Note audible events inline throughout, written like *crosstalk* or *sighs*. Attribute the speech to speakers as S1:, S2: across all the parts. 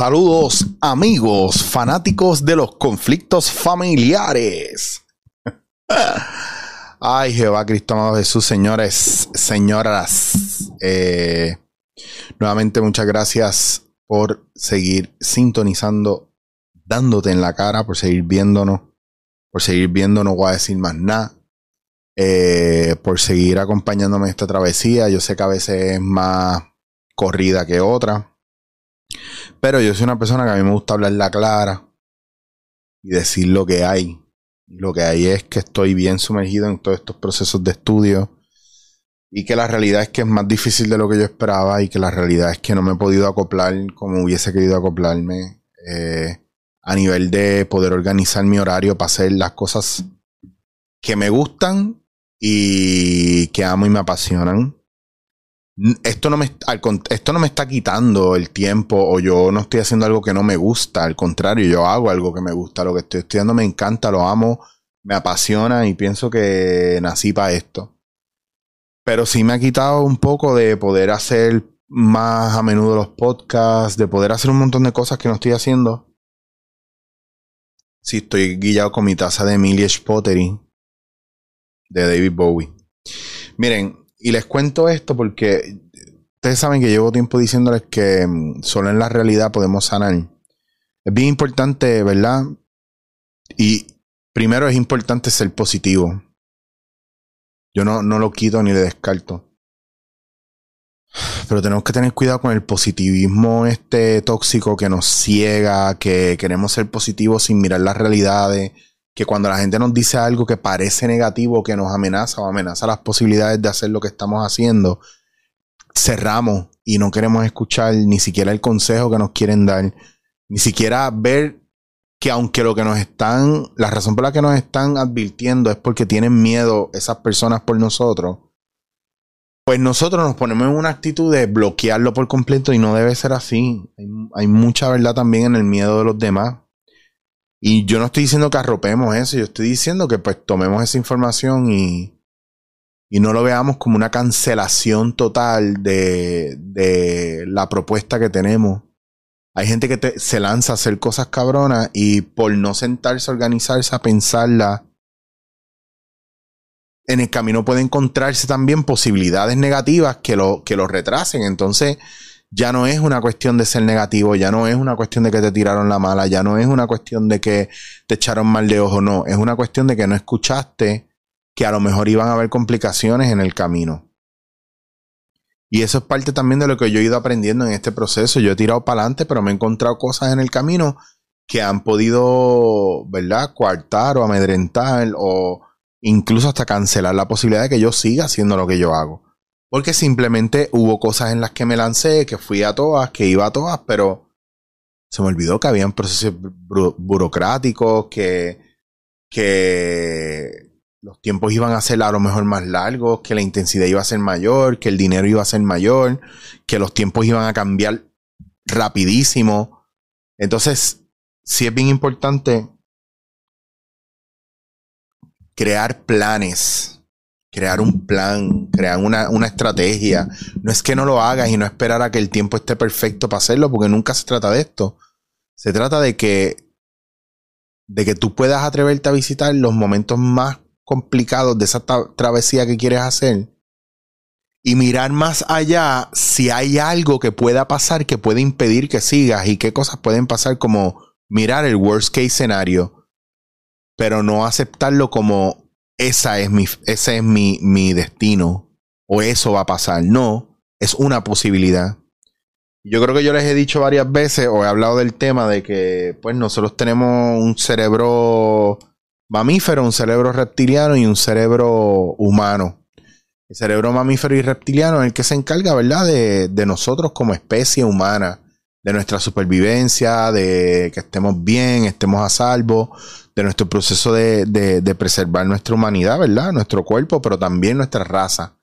S1: Saludos amigos, fanáticos de los conflictos familiares. *laughs* Ay, Jehová Cristo amado Jesús, señores, señoras. Eh, nuevamente muchas gracias por seguir sintonizando, dándote en la cara, por seguir viéndonos, por seguir viéndonos, voy a decir más nada. Eh, por seguir acompañándome en esta travesía. Yo sé que a veces es más corrida que otra. Pero yo soy una persona que a mí me gusta hablar la clara y decir lo que hay. Lo que hay es que estoy bien sumergido en todos estos procesos de estudio y que la realidad es que es más difícil de lo que yo esperaba y que la realidad es que no me he podido acoplar como hubiese querido acoplarme eh, a nivel de poder organizar mi horario para hacer las cosas que me gustan y que amo y me apasionan esto no, me, esto no me está quitando el tiempo o yo no estoy haciendo algo que no me gusta. Al contrario, yo hago algo que me gusta. Lo que estoy estudiando me encanta, lo amo, me apasiona y pienso que nací para esto. Pero sí me ha quitado un poco de poder hacer más a menudo los podcasts, de poder hacer un montón de cosas que no estoy haciendo. Sí, estoy guillado con mi taza de Milish Pottery de David Bowie. Miren, y les cuento esto porque ustedes saben que llevo tiempo diciéndoles que mm, solo en la realidad podemos sanar. Es bien importante, ¿verdad? Y primero es importante ser positivo. Yo no, no lo quito ni le descarto. *sighs* Pero tenemos que tener cuidado con el positivismo este tóxico que nos ciega, que queremos ser positivos sin mirar las realidades que cuando la gente nos dice algo que parece negativo, que nos amenaza o amenaza las posibilidades de hacer lo que estamos haciendo, cerramos y no queremos escuchar ni siquiera el consejo que nos quieren dar, ni siquiera ver que aunque lo que nos están, la razón por la que nos están advirtiendo es porque tienen miedo esas personas por nosotros, pues nosotros nos ponemos en una actitud de bloquearlo por completo y no debe ser así. Hay, hay mucha verdad también en el miedo de los demás. Y yo no estoy diciendo que arropemos eso, yo estoy diciendo que pues tomemos esa información y, y no lo veamos como una cancelación total de, de la propuesta que tenemos. Hay gente que se lanza a hacer cosas cabronas y por no sentarse a organizarse, a pensarla, en el camino puede encontrarse también posibilidades negativas que lo, que lo retrasen. Entonces, ya no es una cuestión de ser negativo, ya no es una cuestión de que te tiraron la mala, ya no es una cuestión de que te echaron mal de ojo, no, es una cuestión de que no escuchaste que a lo mejor iban a haber complicaciones en el camino. Y eso es parte también de lo que yo he ido aprendiendo en este proceso. Yo he tirado para adelante, pero me he encontrado cosas en el camino que han podido, ¿verdad?, coartar o amedrentar o incluso hasta cancelar la posibilidad de que yo siga haciendo lo que yo hago. Porque simplemente hubo cosas en las que me lancé, que fui a todas, que iba a todas, pero se me olvidó que habían procesos burocráticos, que, que los tiempos iban a ser a lo mejor más largos, que la intensidad iba a ser mayor, que el dinero iba a ser mayor, que los tiempos iban a cambiar rapidísimo. Entonces, sí es bien importante crear planes crear un plan, crear una, estrategia. No es que no lo hagas y no esperar a que el tiempo esté perfecto para hacerlo, porque nunca se trata de esto. Se trata de que, de que tú puedas atreverte a visitar los momentos más complicados de esa travesía que quieres hacer y mirar más allá si hay algo que pueda pasar que puede impedir que sigas y qué cosas pueden pasar como mirar el worst case scenario, pero no aceptarlo como esa es mi, ese es mi, mi destino o eso va a pasar. No, es una posibilidad. Yo creo que yo les he dicho varias veces o he hablado del tema de que pues nosotros tenemos un cerebro mamífero, un cerebro reptiliano y un cerebro humano. El cerebro mamífero y reptiliano es el que se encarga, ¿verdad?, de, de nosotros como especie humana, de nuestra supervivencia, de que estemos bien, estemos a salvo, de nuestro proceso de, preservar nuestra humanidad, ¿verdad? Nuestro cuerpo, pero también nuestra raza.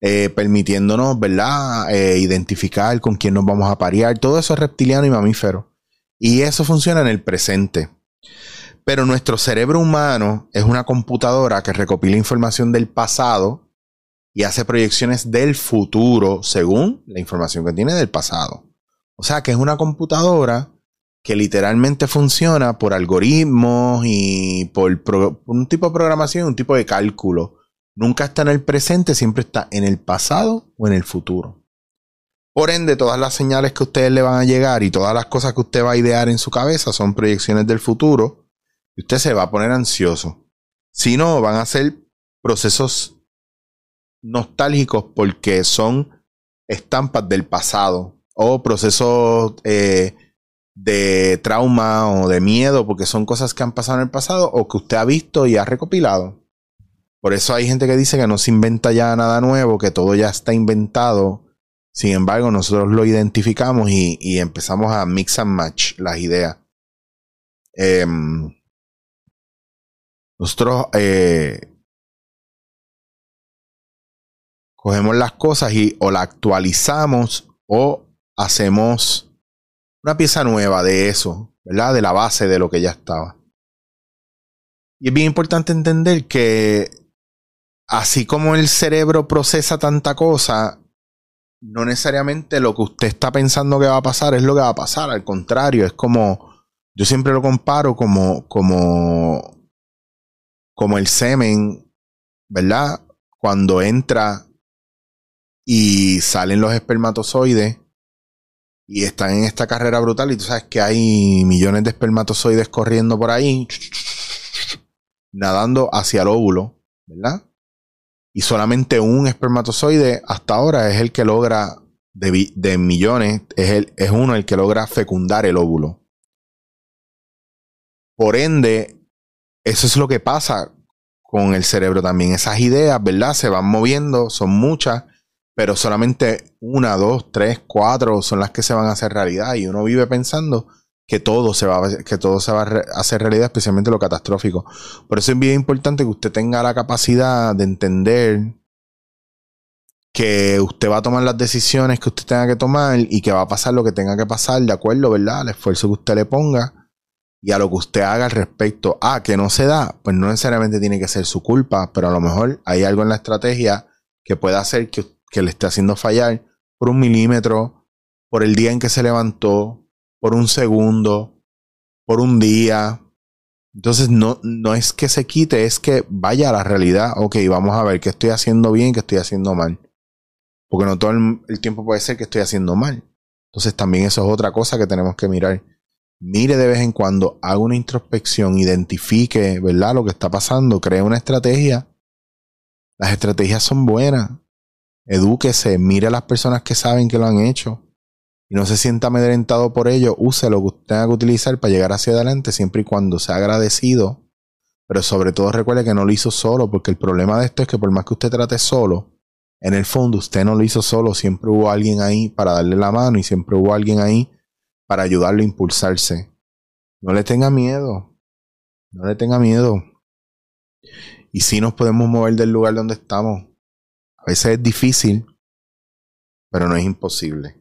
S1: Eh, permitiéndonos, ¿verdad? Eh, identificar con quién nos vamos a parear. Todo eso es reptiliano y mamífero. Y eso funciona en el presente. Pero nuestro cerebro humano es una computadora que recopila información del pasado y hace proyecciones del futuro según la información que tiene del pasado. O sea que es una computadora que literalmente funciona por algoritmos y por un tipo de programación, un tipo de cálculo. Nunca está en el presente, siempre está en el pasado o en el futuro. Por ende, todas las señales que ustedes le van a llegar y todas las cosas que usted va a idear en su cabeza son proyecciones del futuro y usted se va a poner ansioso. Si no, van a ser procesos nostálgicos porque son estampas del pasado o procesos eh, de trauma o de miedo porque son cosas que han pasado en el pasado o que usted ha visto y ha recopilado. Por eso hay gente que dice que no se inventa ya nada nuevo, que todo ya está inventado. Sin embargo, nosotros lo identificamos y, empezamos a mix and match las ideas. Em, nosotros eh, cogemos las cosas y o la actualizamos o hacemos una pieza nueva de eso, ¿verdad? De la base de lo que ya estaba. Y es bien importante entender que así como el cerebro procesa tanta cosa, no necesariamente lo que usted está pensando que va a pasar es lo que va a pasar. Al contrario, es como, yo siempre lo comparo como, como, como el semen, ¿verdad? Cuando entra y salen los espermatozoides y están en esta carrera brutal y tú sabes que hay millones de espermatozoides corriendo por ahí, nadando hacia el óvulo, ¿verdad? Y solamente un espermatozoide hasta ahora es el que logra, de, millones, es, el, es uno el que logra fecundar el óvulo. Por ende, eso es lo que pasa con el cerebro también. Esas ideas, ¿verdad? Se van moviendo, son muchas pero solamente una, dos, tres, cuatro son las que se van a hacer realidad y uno vive pensando que todo se va a, que todo se va a hacer realidad, especialmente lo catastrófico. Por eso es bien importante que usted tenga la capacidad de entender que usted va a tomar las decisiones que usted tenga que tomar y que va a pasar lo que tenga que pasar de acuerdo, ¿verdad? Al esfuerzo que usted le ponga y a lo que usted haga al respecto. Ah, que no se da, pues no necesariamente tiene que ser su culpa, pero a lo mejor hay algo en la estrategia que pueda hacer que usted que le esté haciendo fallar por un milímetro, por el día en que se levantó, por un segundo, por un día. Entonces no, no es que se quite, es que vaya a la realidad. Ok, vamos a ver qué estoy haciendo bien, qué estoy haciendo mal. Porque no todo el, el tiempo puede ser que estoy haciendo mal. Entonces también eso es otra cosa que tenemos que mirar. Mire de vez en cuando, haga una introspección, identifique, ¿verdad? Lo que está pasando, cree una estrategia. Las estrategias son buenas edúquese, mire a las personas que saben que lo han hecho y no se sienta amedrentado por ello, use lo que usted tenga que utilizar para llegar hacia adelante siempre y cuando sea agradecido. Pero sobre todo recuerde que no lo hizo solo, porque el problema de esto es que por más que usted trate solo, en el fondo usted no lo hizo solo, siempre hubo alguien ahí para darle la mano y siempre hubo alguien ahí para ayudarlo a impulsarse. No le tenga miedo, no le tenga miedo. Y si nos podemos mover del lugar donde estamos, a veces es difícil, pero no es imposible.